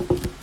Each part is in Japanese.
you.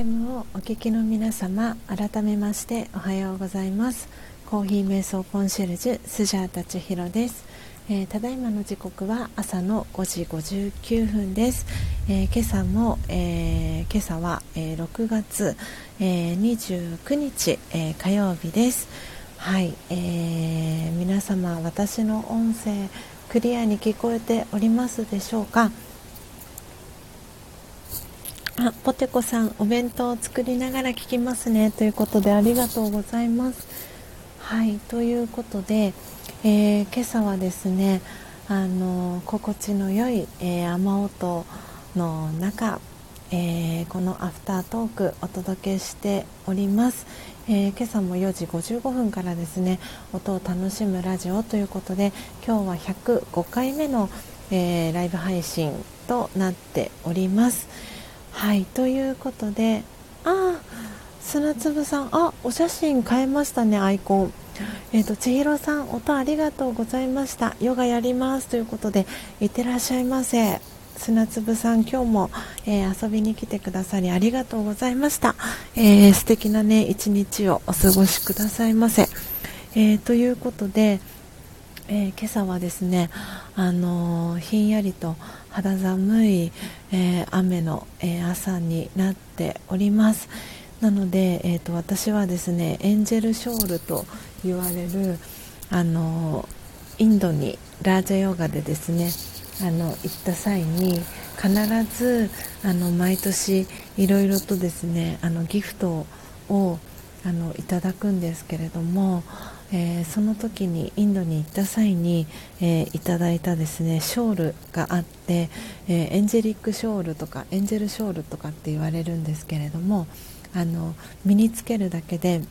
FM をお聞きの皆様改めましておはようございます。コーヒー瞑想コンシェルジュスジャータチヒロです、えー、ただいまの時刻は朝の5時59分です、えー、今朝も、えー、今朝は、え6月、え29日、え火曜日です。はい、え皆様私の音声クリアに聞こえておりますでしょうか？あポテコさんお弁当を作りながら聞きますね。ということでありがとうございます。はいということで、えー、今朝はですねあの心地の良い、えー、雨音の中、えー、このアフタートークお届けしております、えー、今朝も4時55分からですね音を楽しむラジオということで今日は105回目の、えライブ配信となっております。はいということでああ砂粒さんあお写真変えましたねアイコン。えっ、ー、と千尋さん音ありがとうございました。ヨガやります。ということでいってらっしゃいませ。砂粒さん今日も、えー、遊びに来てくださりありがとうございました、えー、素敵なね一日をお過ごしくださいませ、えー、ということで、え今朝はですねあのひんやりと肌寒い、えー、雨の、え、朝になっております。なので、えーと、私はですねエンジェルショールと言われるあのインドにラージャヨガでですねあの行った際に必ずあの毎年いろいろとですねあのギフトをあのいただくんですけれどもえー、その時にインドに行った際に、えー、いただいたですねショールがあって、えー、エンジェリックショールとかエンジェルショールとかって言われるんですけれどもあの身につけるだけで、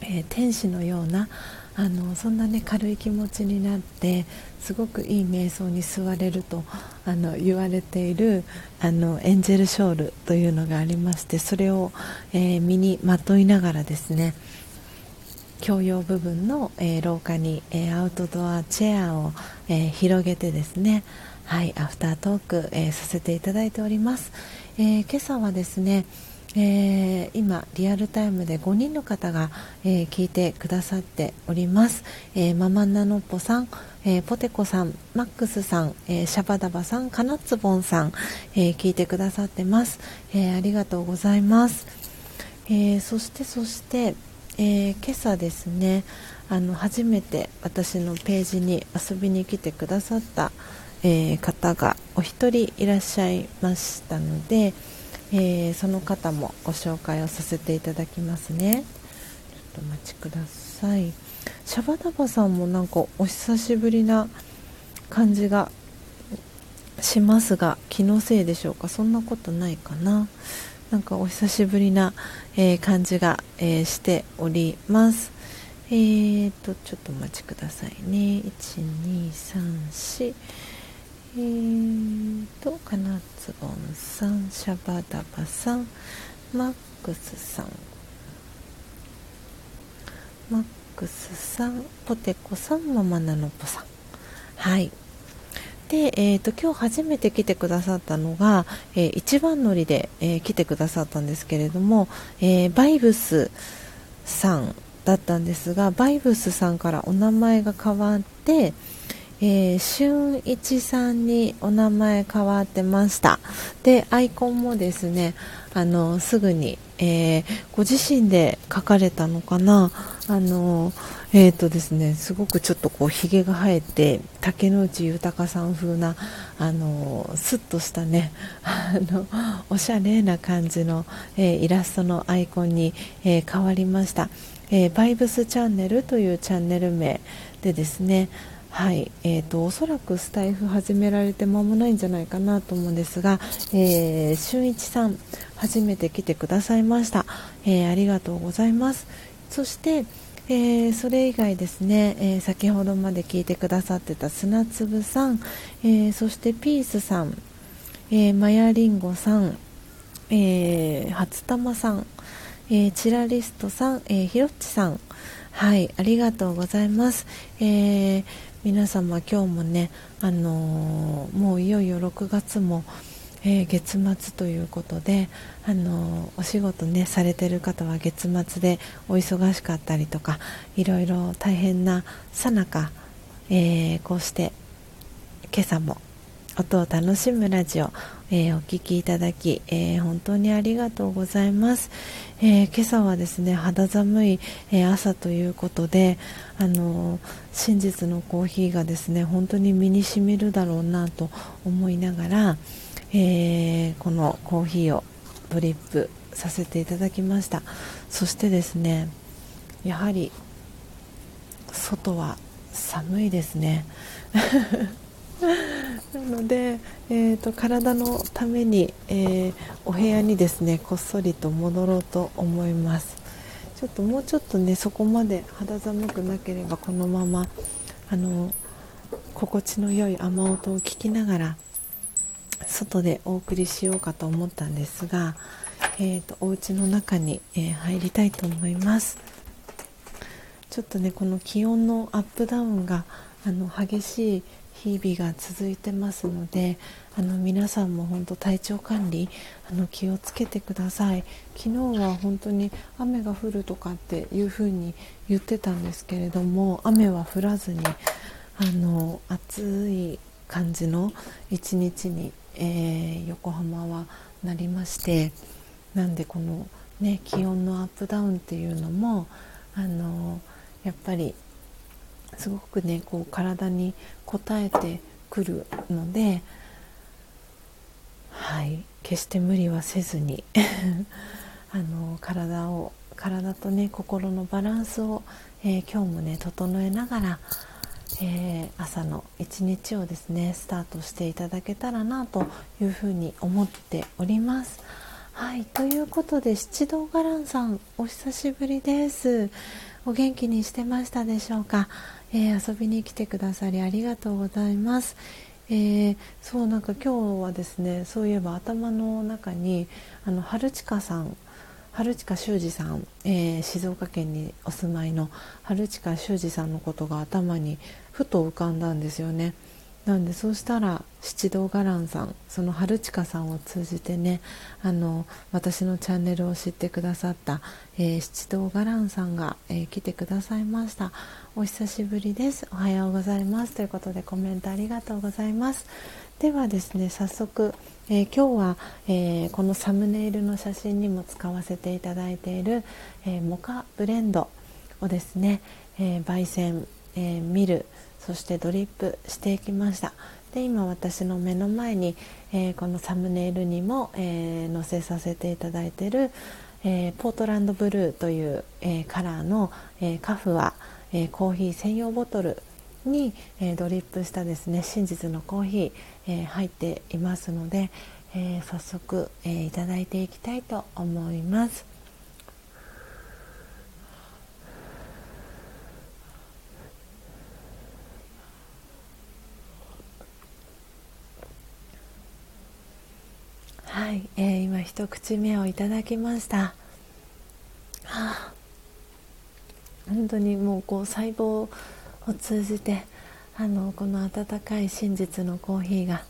え天使のようなあのそんなね軽い気持ちになってすごくいい瞑想に座れるとあの言われているあのエンジェルショールというのがありましてそれを、え身にまといながらですね共用部分の、えー、廊下に、えー、アウトドアチェアを、えー、広げてですねはいアフタートーク、えさせていただいております、え今朝はですねえー、今、リアルタイムで5人の方が、えー、聞いてくださっております、えー、ママナノッポさん、えポテコさん、マックスさん、えシャバダバさん、カナッツボンさん、え聞いてくださってます、えありがとうございます、えそしてそして、えー、今朝ですねあの初めて私のページに遊びに来てくださった、えー、方がお一人いらっしゃいましたので、えー、その方もご紹介をさせていただきますね。ちょっとお待ちください。シャバダバさんもなんかお久しぶりな感じがしますが気のせいでしょうか？そんなことないかな？なんかお久しぶりな、えー、感じが、えー、しております。えーと、ちょっとお待ちくださいね。1234えーと、かなつぼんさん、シャバダバさん、マックスさん、マックスさん、ポテコさん、ママナノポさん。はい。で、えーと、今日初めて来てくださったのが、えー、一番乗りで、えー、来てくださったんですけれども、えー、バイブスさんだったんですがバイブスさんからお名前が変わって、えー、俊一さんにお名前変わってました。でアイコンもですねあのすぐに、え、ご自身で書かれたのかな。あのえーとですね、すごくちょっとこうひげが生えて竹野内豊さん風なあのスッとしたねあのおしゃれな感じの、えー、イラストのアイコンに、えー、変わりました、えー、バイブスチャンネルというチャンネル名でですねはいえーと、おそらくスタイフ始められて間もないんじゃないかなと思うんですが、えー、俊一さん初めて来てくださいました、えー、ありがとうございます。そして、えー、それ以外ですね、えー、先ほどまで聞いてくださってた砂粒さん、えー、そしてピースさん、えマヤリンゴさん、え初玉さん、えチラリストさん、えひろっちさんはいありがとうございます、え皆様今日もねあのもういよいよ6月もえー、月末ということで、あのお仕事ねされてる方は月末でお忙しかったりとかいろいろ大変なさなか、え、こうして今朝も音を楽しむラジオ、えー、お聴きいただき、えー、本当にありがとうございます、えー、今朝はですね肌寒い、え朝ということであの真実のコーヒーがですね本当に身にしみるだろうなと思いながら、えこのコーヒーをドリップさせていただきました。そしてですねやはり外は寒いですね。なので、えーと、体のために、えー、お部屋にですねこっそりと戻ろうと思います。ちょっともうちょっとねそこまで肌寒くなければこのままあの心地の良い雨音を聞きながら外でお送りしようかと思ったんですが、えーと、とお家の中に、えー、入りたいと思います。ちょっとねこの気温のアップダウンがあの激しい日々が続いてますのであの皆さんも本当体調管理あの気をつけてください。昨日は本当に雨が降るとかっていう風に言ってたんですけれども雨は降らずにあの暑い感じの一日に、えー、横浜はなりましてなんでこの、ね、気温のアップダウンっていうのもあのやっぱりすごくねこう体に応えてくるのではい決して無理はせずに あの体を体とね心のバランスを、え、今日もね整えながら、えー、朝の一日をですねスタートしていただけたらなというふうに思っております。はいということで七道伽藍さんお久しぶりです。お元気にしてましたでしょうか？えー、遊びに来てくださりありがとうございます。えー、そうなんか今日はですねそういえば頭の中にあの春近さん春近修二さん、えー、静岡県にお住まいの春近修二さんのことが頭にふと浮かんだんですよね。なんでそうしたら七道伽藍さんその春近さんを通じてねあの私のチャンネルを知ってくださった、えー、七道伽藍さんが、えー、来てくださいました。お久しぶりです。おはようございます。ということでコメントありがとうございます。ではですね早速、えー、今日は、えこのサムネイルの写真にも使わせていただいている、えモカブレンドをですね、え焙煎、え見るそしてドリップしていきました。で今私の目の前に、え、このサムネイルにも、え、載せさせていただいている、え、ポートランドブルーという、えカラーの、えカフは、えコーヒー専用ボトルに、えドリップしたですね真実のコーヒー、え入っていますので、え早速、えいただいていきたいと思います。はい、えー、今一口目をいただきました。はあ、本当にもうこう細胞を通じてあのこの温かい真実のコーヒーが、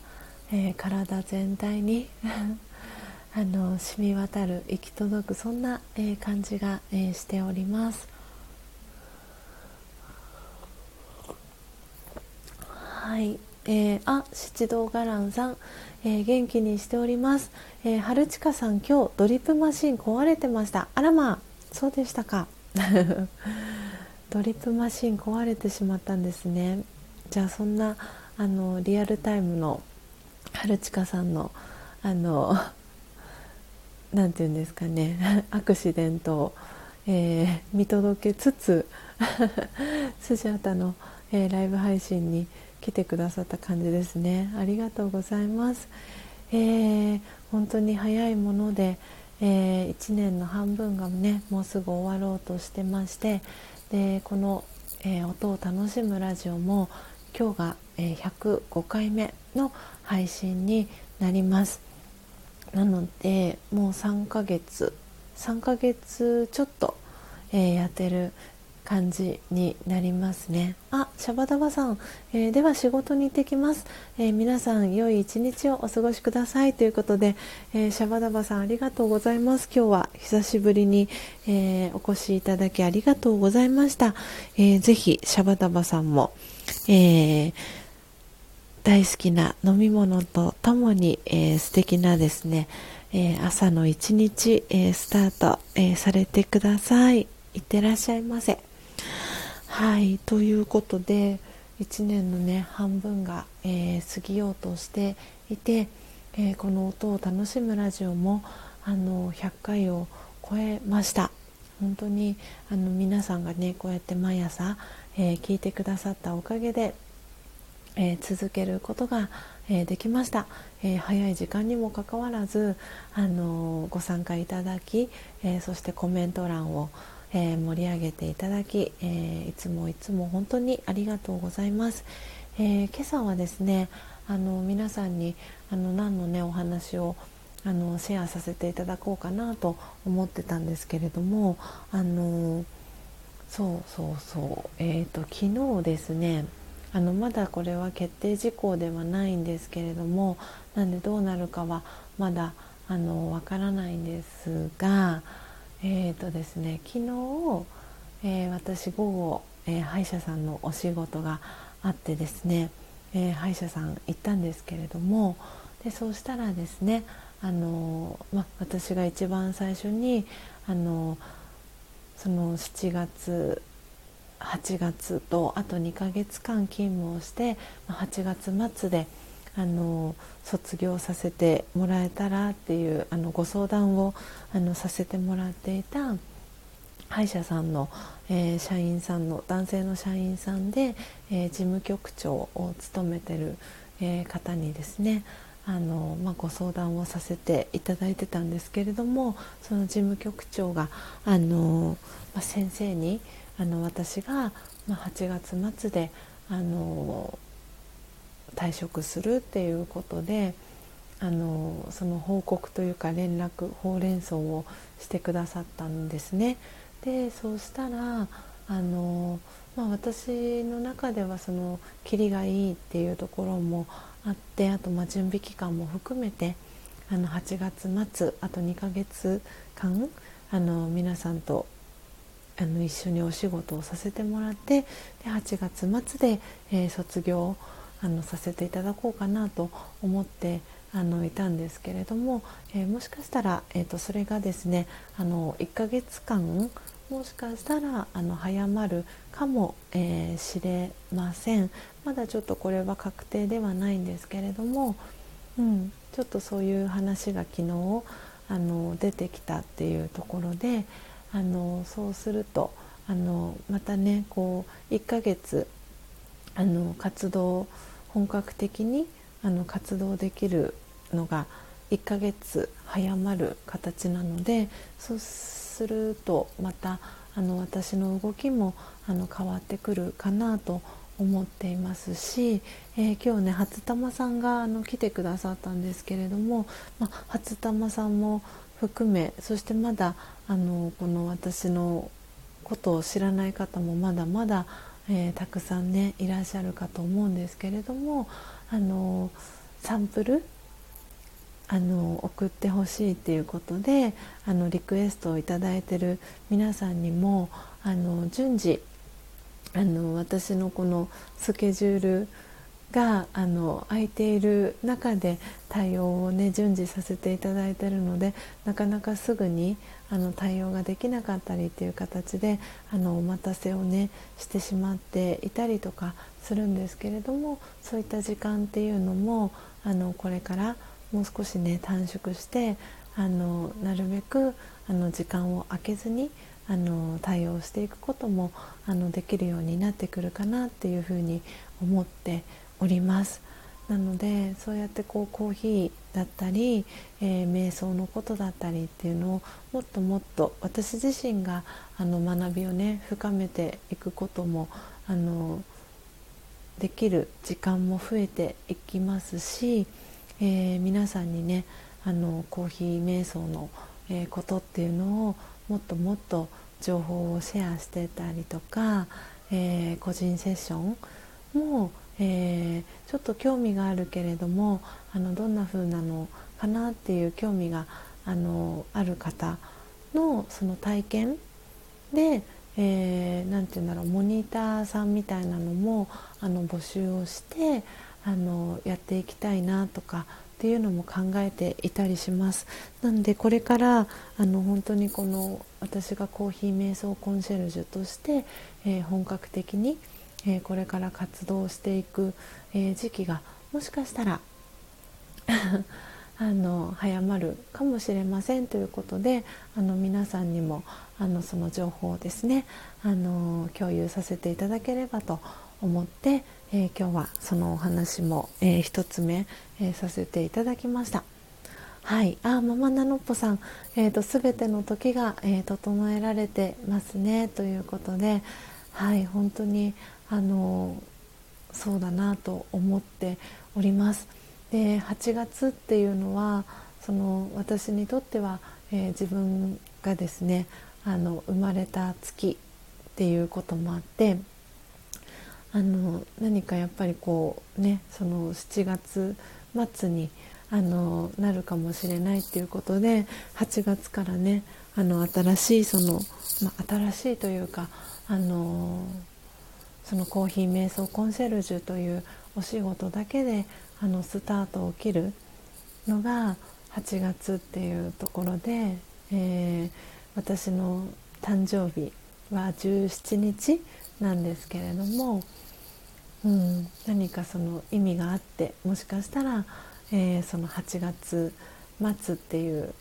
えー、体全体に あの染み渡る行き届くそんな、えー、感じが、えー、しております。はい、えー、あ七道伽藍さんえー、元気にしております、えー、春近さん今日ドリップマシン壊れてました。あらまあそうでしたか。ドリップマシン壊れてしまったんですね。じゃあそんなあのリアルタイムの春近さんのあのなんていうんですかねアクシデントを、えー、見届けつつスジャータの、えー、ライブ配信に来てくださった感じですね。ありがとうございます、えー、本当に早いもので、えー、1年の半分がねもうすぐ終わろうとしてましてでこの、えー、音を楽しむラジオも今日が、え105回目の配信になります。なのでもう3ヶ月3ヶ月ちょっと、えやってる感じになりますね。あシャバダバさん、えー、では仕事に行ってきます、えー、皆さん良い一日をお過ごしください。ということで、えー、シャバダバさんありがとうございます。今日は久しぶりに、えお越しいただきありがとうございました、えー、ぜひシャバダバさんも、え大好きな飲み物とともに、えー、素敵なですね、え朝の一日、えスタート、えされてください。いってらっしゃいませ。はいということで1年のね半分が、えー、過ぎようとしていて、えー、この音を楽しむラジオもあの100回を超えました。本当にあの皆さんがねこうやって毎朝、えー、聞いてくださったおかげで、え続けることが、えできました、え早い時間にもかかわらず、あのご参加いただき、えそしてコメント欄をえ、盛り上げていただき、え、いつもいつも本当にありがとうございます。え、今朝はですねあの皆さんにあの何のねお話をあのシェアさせていただこうかなと思ってたんですけれどもあのそうそうそう。えーと、昨日ですねあのまだこれは決定事項ではないんですけれどもなんでどうなるかはまだあのわからないんですがえーとですね、昨日、えー、私午後、えー、歯医者さんのお仕事があってですね、え、歯医者さん行ったんですけれどもでそうしたらですねあの、ま、私が一番最初にあのその7月8月とあと2ヶ月間勤務をして8月末であの卒業させてもらえたらっていうあのご相談をあのさせてもらっていた歯医者さんの、えー、社員さんの男性の社員さんで、えー、事務局長を務めてる、えー、方にですねあの、まあ、ご相談をさせていただいてたんですけれどもその事務局長があの、まあ、先生にあの私が、まあ、8月末であの退職するっていうことであのその報告というか連絡ほうれん草をしてくださったんですね。でそうしたらあの、まあ、私の中ではそのキリがいいっていうところもあってあとま準備期間も含めてあの8月末あと2ヶ月間あの皆さんとあの一緒にお仕事をさせてもらってで8月末で、えー、卒業あのさせていただこうかなと思ってあのいたんですけれども、えー、もしかしたら、えーと、それがですねあの1ヶ月間もしかしたらあの早まるかもし、えー、れません。まだちょっとこれは確定ではないんですけれども、うん、ちょっとそういう話が昨日あの出てきたっていうところであのそうするとあのまたねこう1ヶ月あの活動本格的にあの活動できるのが1ヶ月早まる形なのでそうするとまたあの私の動きもあの変わってくるかなと思っていますし、えー、今日ね初玉さんがあの来てくださったんですけれども、まあ、初玉さんも含めそしてまだあのこの私のことを知らない方もまだまだえー、たくさんねいらっしゃるかと思うんですけれどもあのサンプルあの送ってほしいっていうことであのリクエストを頂いてる皆さんにもあの順次あの私のこのスケジュールがあの空いている中で対応をね順次させていただいてるのでなかなかすぐにあの対応ができなかったりっていう形であのお待たせをねしてしまっていたりとかするんですけれどもそういった時間っていうのもあのこれからもう少しね短縮してあのなるべくあの時間を空けずにあの対応していくこともあのできるようになってくるかなっていうふうに思っております。なのでそうやってこうコーヒーだったり、えー、瞑想のことだったりっていうのをもっともっと私自身があの学びをね深めていくこともあのできる時間も増えていきますし、えー、皆さんにねあのコーヒー瞑想の、えー、ことっていうのをもっともっと情報をシェアしてたりとか、えー、個人セッションも、えー、ちょっと興味があるけれどもあのどんな風なのかなっていう興味があのある方のその体験で何、えー、て言うんだろうモニターさんみたいなのもあの募集をしてあのやっていきたいなとかっていうのも考えていたりします。なのでこれからあの本当にこの私がコーヒー瞑想コンシェルジュとして、えー、本格的に、えー、これから活動していく、えー、時期がもしかしたら あの早まるかもしれませんということであの皆さんにもあのその情報をですねあの共有させていただければと思って、えー、今日はそのお話も、えー、1つ目、えー、させていただきました。はい、あママナノッポさん、えーと、全ての時が、えー、整えられてますねということで、はい、本当にあのそうだなと思っております。で8月っていうのはその私にとっては、えー、自分がですねあの生まれた月っていうこともあってあの何かやっぱりこうねその7月末にあのなるかもしれないっていうことで8月からねあの新しいその、まあ、新しいというかあのそのコーヒー瞑想コンシェルジュというお仕事だけであのスタートを切るのが8月っていうところで、えー、私の誕生日は17日なんですけれども、うん、何かその意味があってもしかしたら、えー、その8月末っていう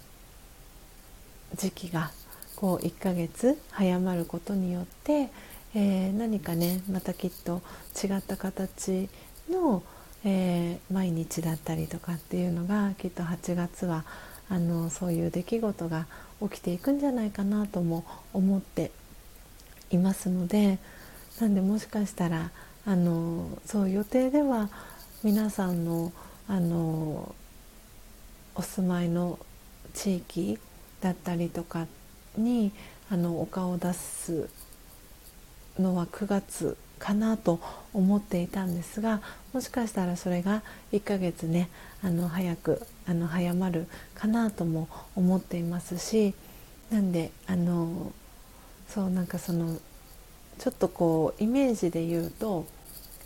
時期がこう1ヶ月早まることによって、えー、何かねまたきっと違った形のえー、毎日だったりとかっていうのがきっと8月はあのそういう出来事が起きていくんじゃないかなとも思っていますのでなんでもしかしたらあのそう予定では皆さんのあのお住まいの地域だったりとかにあのお顔を出すのは9月かなと思っていたんですがもしかしたらそれが1ヶ月ねあの早くあの早まるかなとも思っていますしなんであのそうなんかそのちょっとこうイメージで言うと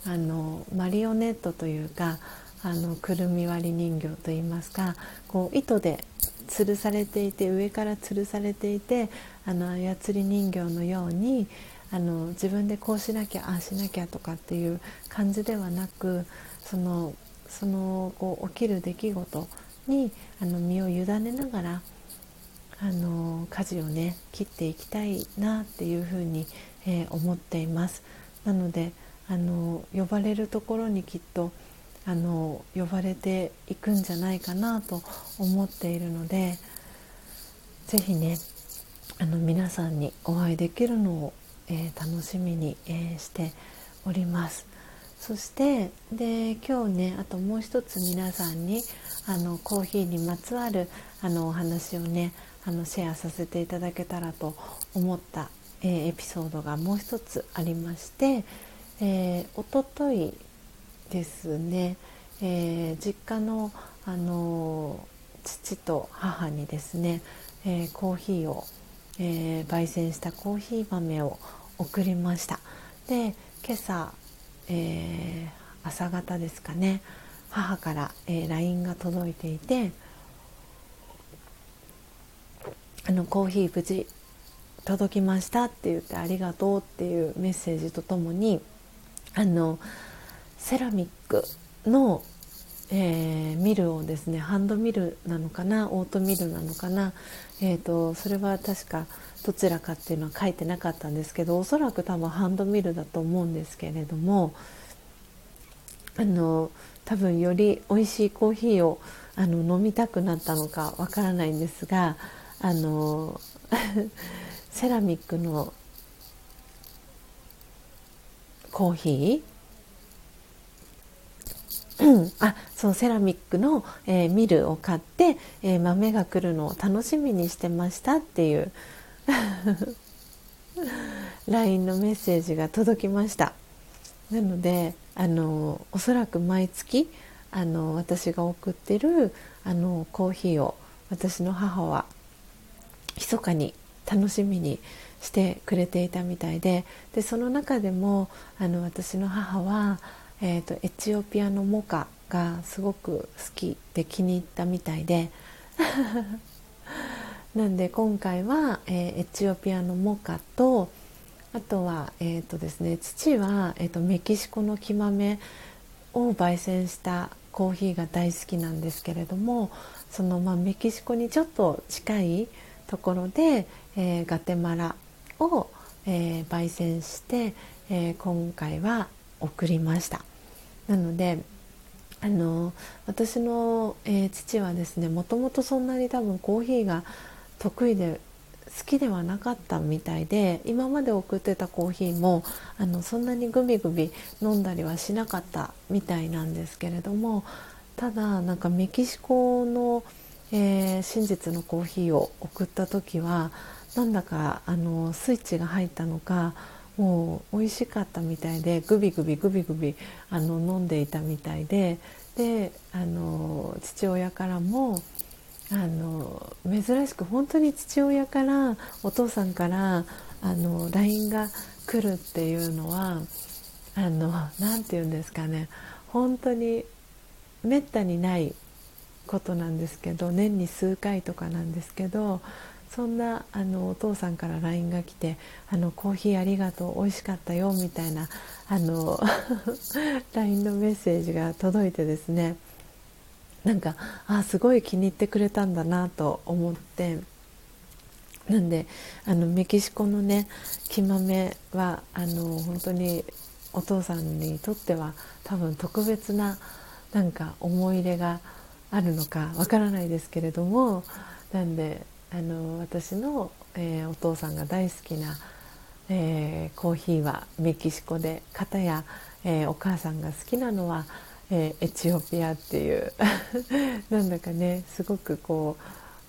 あのマリオネットというかあのくるみ割り人形といいますかこう糸で吊るされていて上から吊るされていてあの操り人形のようにあの自分でこうしなきゃああしなきゃとかっていう感じではなくそのそのこう起きる出来事にあの身を委ねながらあの舵をね切っていきたいなっていうふうに、えー、思っています。なのであの呼ばれるところにきっとあの呼ばれていくんじゃないかなと思っているので是非ねあの皆さんにお会いできるのをえー、楽しみに、えー、しております。そしてで今日ねあともう一つ皆さんにあのコーヒーにまつわるあのお話をねあのシェアさせていただけたらと思った、えー、エピソードがもう一つありまして、えー、おとといですね、えー、実家の、あの父と母にですね、えコーヒーを、え焙煎したコーヒー豆を送りました。で今朝、えー、朝方ですかね母から、えー、LINE が届いていてあのコーヒー無事届きましたって言ってありがとうっていうメッセージとともにあのセラミックの、えー、ミルをですねハンドミルなのかなオートミルなのかな、えーとそれは確かどちらかっていうのは書いてなかったんですけどおそらく多分ハンドミルだと思うんですけれどもあの多分より美味しいコーヒーをあの飲みたくなったのかわからないんですがあの セラミックのコーヒー。あそうセラミックの、えー、ミルを買って、えー、豆が来るのを楽しみにしてましたっていう。LINE のメッセージが届きました。なのであのおそらく毎月あの私が送ってるあのコーヒーを私の母は密かに楽しみにしてくれていたみたいででその中でもあの私の母は、えーと、エチオピアのモカがすごく好きで気に入ったみたいで なんで今回は、えー、エチオピアのモカとあとは、えーとですね、父は、えーと、メキシコの木豆を焙煎したコーヒーが大好きなんですけれどもその、まあ、メキシコにちょっと近いところで、えー、ガテマラを、えー、焙煎して、えー、今回は送りました。なのであの私の、えー、父はですねもともとそんなに多分コーヒーが得意で好きではなかったみたいで今まで送ってたコーヒーもあのそんなにグビグビ飲んだりはしなかったみたいなんですけれどもただなんかメキシコの、えー、真実のコーヒーを送った時はなんだかあのスイッチが入ったのかもう美味しかったみたいでグビグビグビグビあの飲んでいたみたいでであの父親からもあの珍しく本当に父親からお父さんからあの LINE が来るっていうのはあの何て言うんですかね本当にめったにないことなんですけど年に数回とかなんですけどそんなあのお父さんから LINE が来てあの「コーヒーありがとう美味しかったよ」みたいなあの LINE のメッセージが届いてですね。なんかあすごい気に入ってくれたんだなと思って。なんであのメキシコのね木豆はあの本当にお父さんにとっては多分特別ななんか思い入れがあるのかわからないですけれどもなんであの私の、えー、お父さんが大好きな、えー、コーヒーはメキシコで片や、えー、お母さんが好きなのは、えエチオピアっていう なんだかねすごくこ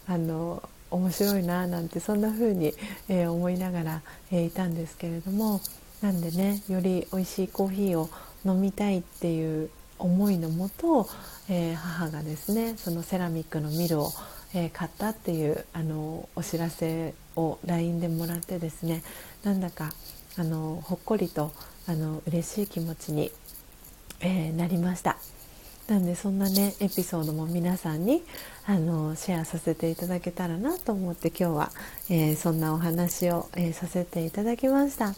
うあの面白いななんてそんな風に、え思いながら、えいたんですけれどもなんでねより美味しいコーヒーを飲みたいっていう思いのもと、え母がですねそのセラミックのミルをえー、買ったっていうあのお知らせを LINE でもらってですねなんだかあのほっこりとあの嬉しい気持ちに、えー、なりましたなんでそんなねエピソードも皆さんにあのシェアさせていただけたらなと思って今日は、えー、そんなお話を、えさせていただきました。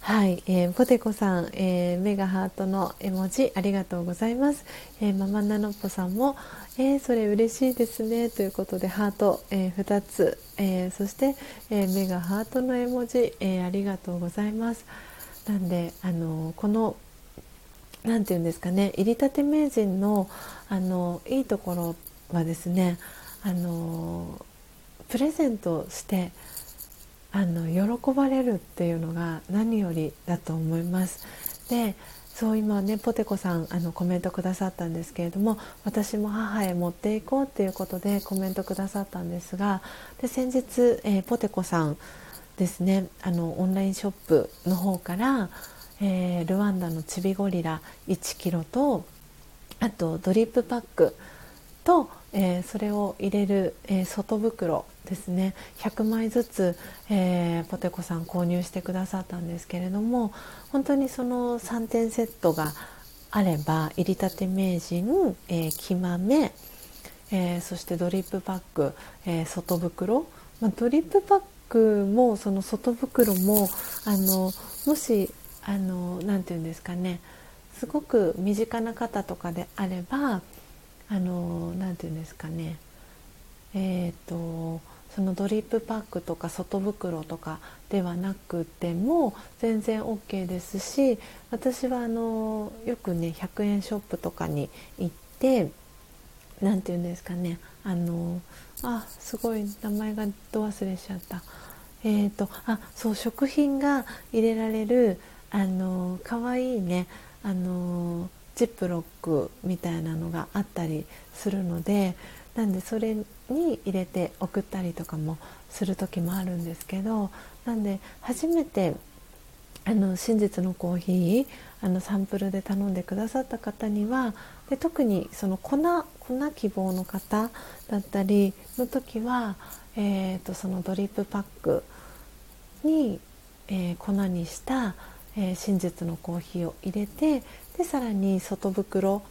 はい、えー、ポテコさん、えー、目がハートの絵文字ありがとうございます。えー、ママナノッポさんも、えー、それ嬉しいですねということでハート、えー、2つ、えー、そして、え、目がハートの絵文字、え、ありがとうございます。なんであのこのなんていうんですかね入りたて名人のあのいいところはですねあのプレゼントしてあの喜ばれるっていうのが何よりだと思います。でそう今ねポテコさんあのコメントくださったんですけれども私も母へ持っていこうっていうことでコメントくださったんですがで先日、えー、ポテコさんですねあのオンラインショップの方から、えー、ルワンダのチビゴリラ1キロとあとドリップパックと、えー、それを入れる、えー、外袋ですね。100枚ずつ、えー、ポテコさん購入してくださったんですけれども本当にその3点セットがあれば入りたて名人、えー、木豆、えー、そしてドリップパック、えー、外袋、まあ、ドリップパックもその外袋もあのもしあのなて言うんですかね。すごく身近な方とかであればあの何て言うんですかね。えっ、とそのドリップパックとか外袋とかではなくても全然 OK ですし私はあのよくね100円ショップとかに行って何て言うんですかねあのあすごい名前がど忘れしちゃった。えーと、あそう食品が入れられるあのかわいいねあのジップロックみたいなのがあったりするのでなんでそれに入れて送ったりとかもする時もあるんですけどなんで初めてあの真実のコーヒーあのサンプルで頼んでくださった方にはで特にその粉粉希望の方だったりの時は、えーと、そのドリップパックに、えー、粉にした、えー、真実のコーヒーを入れてでさらに外袋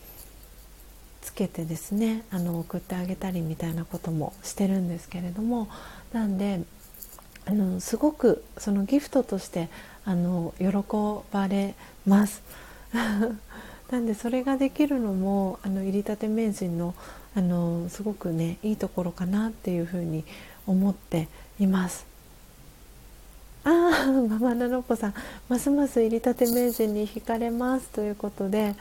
つけてですねあの送ってあげたりみたいなこともしてるんですけれどもなんであのすごくそのギフトとしてあの喜ばれます。なんでそれができるのもあの入りたて名人のあのすごくねいいところかなっていうふうに思っています。ああママナノコさんますます入りたて名人に惹かれますということで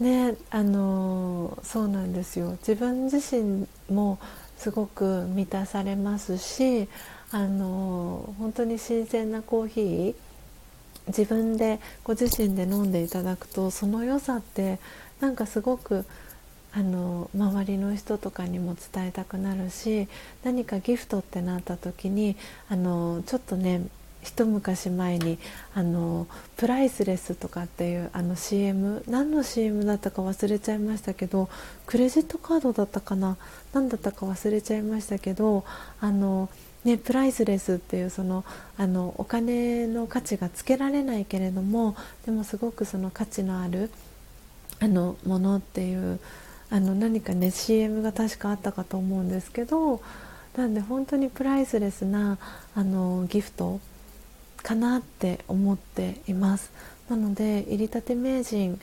ねあのそうなんですよ。自分自身もすごく満たされますしあの本当に新鮮なコーヒー自分でご自身で飲んでいただくとその良さってなんかすごくあの周りの人とかにも伝えたくなるし何かギフトってなった時にあのちょっとね一昔前にあのプライスレスとかっていうあの CM 何の CM だったか忘れちゃいましたけどクレジットカードだったかな？何だったか忘れちゃいましたけどあのね、プライスレスっていうそのあのお金の価値がつけられないけれどもでもすごくその価値のあるあのものっていうあの何かね CM が確かあったかと思うんですけどなんで本当にプライスレスなあのギフトかなって思っています。なので入りたて名人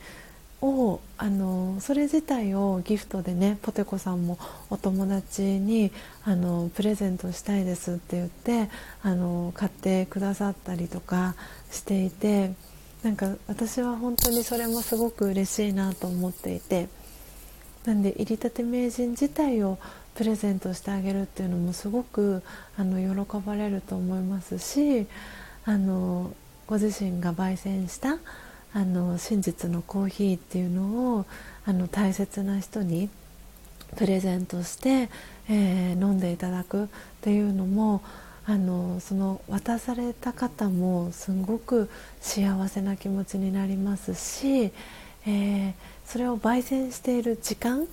をあのそれ自体をギフトでねポテコさんもお友達にあのプレゼントしたいですって言ってあの買ってくださったりとかしていてなんか私は本当にそれもすごく嬉しいなと思っていてなんで入りたて名人自体をプレゼントしてあげるっていうのもすごくあの喜ばれると思いますしあのご自身が焙煎したあの真実のコーヒーっていうのをあの大切な人にプレゼントして、えー、飲んでいただくっていうのもあのその渡された方もすごく幸せな気持ちになりますし、えー、それを焙煎している時間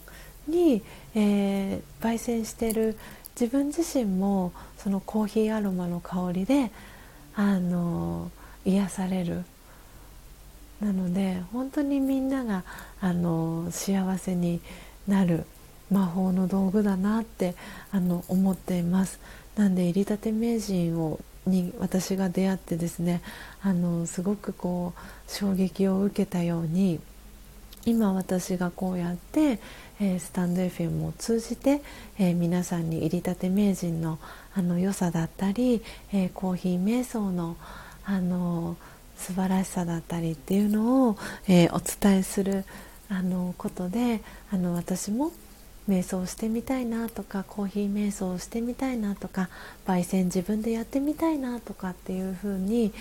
に、えー、焙煎している自分自身もそのコーヒーアロマの香りであの癒される。なので本当にみんながあの幸せになる魔法の道具だなってあの思っています。なんで入りたて名人をに私が出会ってですねあのすごくこう衝撃を受けたように今私がこうやって、えー、スタンド FM を通じて、えー、皆さんに入りたて名人のあの良さだったり、えー、コーヒー瞑想のあの素晴らしさだったりっていうのを、え、お伝えするあのことであの私も瞑想してみたいなとかコーヒー瞑想をしてみたいなとか焙煎自分でやってみたいなとかっていうふうに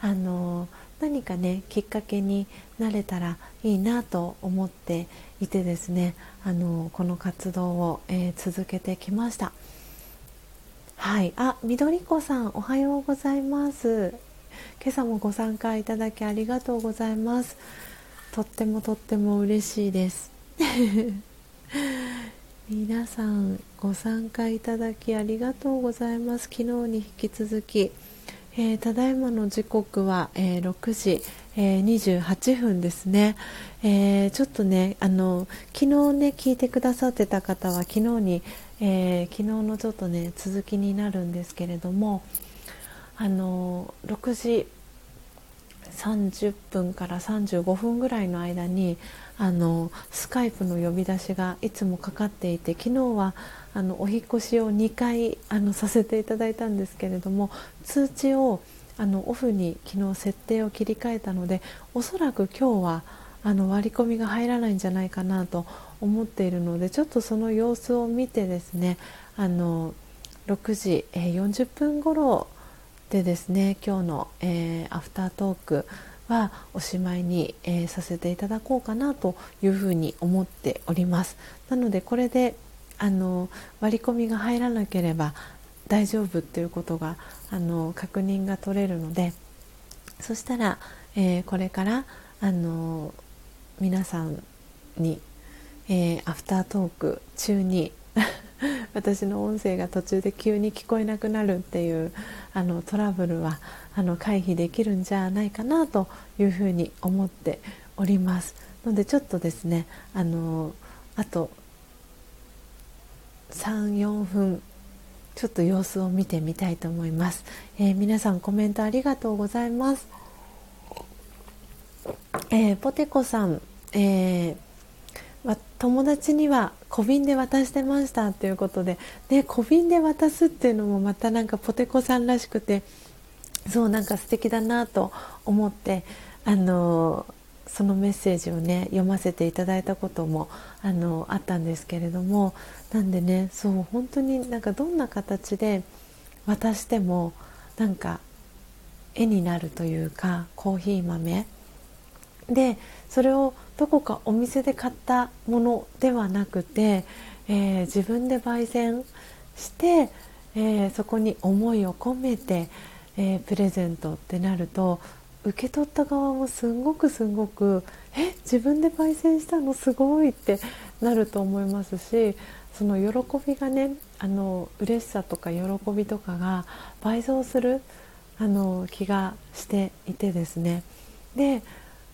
あの何かねきっかけになれたらいいなと思っていてですねあのこの活動を、えー、続けてきました。はい。あ緑子さんおはようございます。今朝もご参加いただきありがとうございます。とってもとっても嬉しいです。皆さんご参加いただきありがとうございます。昨日に引き続き、えー、ただいまの時刻は、えー、6時、えー、28分ですね、えちょっとねあの昨日ね聞いてくださってた方は昨日に、え昨日のちょっとね続きになるんですけれどもあの6時30分から35分ぐらいの間にあのスカイプの呼び出しがいつもかかっていて昨日はあのお引越しを2回あのさせていただいたんですけれども通知をあのオフに昨日設定を切り替えたのでおそらく今日はあの割り込みが入らないんじゃないかなと思っているのでちょっとその様子を見てですねあの6時、40分頃でですね今日の、えー、アフタートークはおしまいに、えー、させていただこうかなというふうに思っております。なのでこれであの割り込みが入らなければ大丈夫っていうことがあの確認が取れるのでそしたら、えー、これからあの皆さんに、えー、アフタートーク中に 私の音声が途中で急に聞こえなくなるっていうあのトラブルはあの回避できるんじゃないかなというふうに思っております。のでちょっとですねあのあと34分ちょっと様子を見てみたいと思います、えー、皆さんコメントありがとうございます、えー、ポテコさん、えー友達には小瓶で渡してましたということで、ね、小瓶で渡すっていうのもまたなんかポテコさんらしくてそうなんか素敵だなと思ってあのそのメッセージをね読ませていただいたこともあのあったんですけれどもなんでねそう本当になんかどんな形で渡してもなんか絵になるというかコーヒー豆。でそれをどこかお店で買ったものではなくて、えー、自分で焙煎して、えー、そこに思いを込めて、えー、プレゼントってなると受け取った側もすんごくすんごくえ自分で焙煎したのすごいってなると思いますしその喜びがねあの嬉しさとか喜びとかが倍増するあの気がしていてですね。で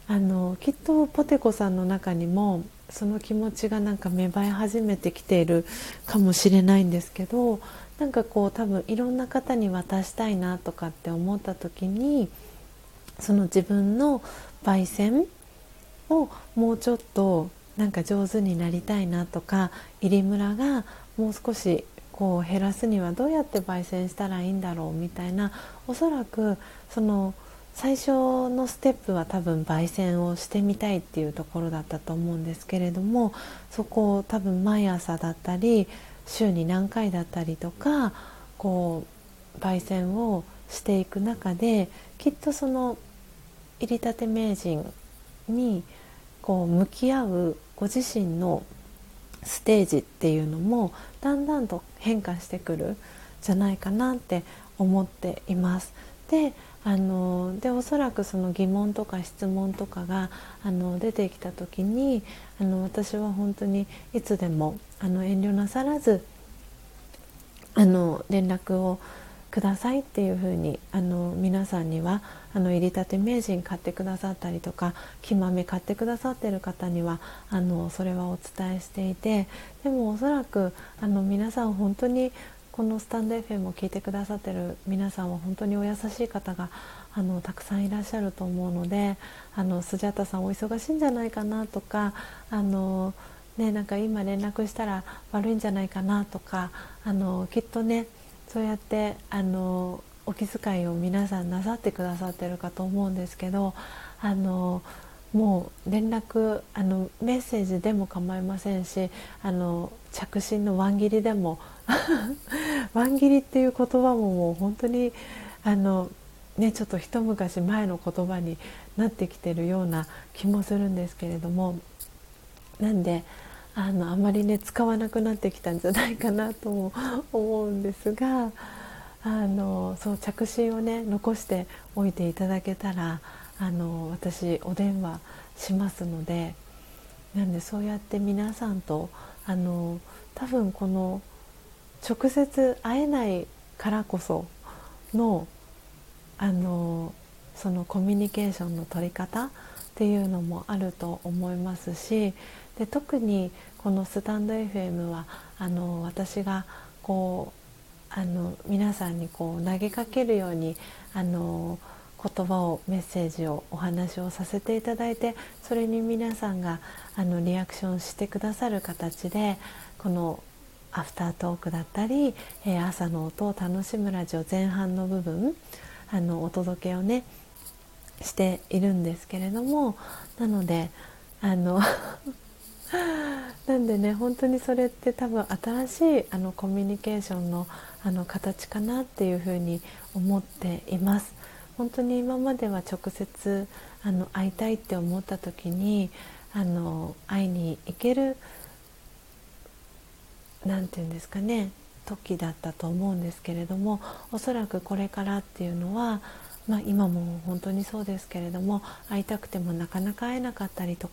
あのきっとポテコさんの中にもその気持ちがなんか芽生え始めてきているかもしれないんですけどなんかこう多分いろんな方に渡したいなとかって思った時にその自分の焙煎をもうちょっとなんか上手になりたいなとか入りムラがもう少しこう減らすにはどうやって焙煎したらいいんだろうみたいなおそらくその最初のステップは多分焙煎をしてみたいっていうところだったと思うんですけれどもそこを多分毎朝だったり週に何回だったりとかこう焙煎をしていく中できっとその入りたて名人にこう向き合うご自身のステージっていうのもだんだんと変化してくるじゃないかなって思っています。であのでおそらくその疑問とか質問とかがあの出てきた時にあの私は本当にいつでもあの遠慮なさらずあの連絡をくださいっていうふうにあの皆さんにはあの入りたて名人買ってくださったりとか木豆買ってくださってる方にはあのそれはお伝えしていてでもおそらくあの皆さん本当にこのスタンド FM を聞いてくださってる皆さんは本当にお優しい方があのたくさんいらっしゃると思うのであのスジャタさんお忙しいんじゃないかなとかあの、ね、なんか今連絡したら悪いんじゃないかなとかあのきっとねそうやってあのお気遣いを皆さんなさってくださってるかと思うんですけどあのもう連絡あのメッセージでも構いませんしあの着信のワン切りでも ワン切りっていう言葉ももう本当にあの、ね、ちょっと一昔前の言葉になってきてるような気もするんですけれどもなんであのあまりね使わなくなってきたんじゃないかなとも思うんですがあのそう着信をね残しておいていただけたらあの私お電話しますのでなんでそうやって皆さんとあの多分この直接会えないからこそのあのそのコミュニケーションの取り方っていうのもあると思いますしで特にこのスタンド FM はあの私がこうあの皆さんにこう投げかけるようにあの言葉をメッセージをお話をさせていただいてそれに皆さんがあのリアクションしてくださる形でこのアフタートークだったり、えー、朝の音を楽しむラジオ前半の部分あのお届けをねしているんですけれどもなのであの なんでね本当にそれって多分新しいあのコミュニケーションのあの形かなっていうふうに思っています。本当に今までは直接あの会いたいって思った時にあの会いに行ける何て言うんですかね時だったと思うんですけれどもおそらくこれからっていうのは、まあ、今も本当にそうですけれども会いたくてもなかなか会えなかったりと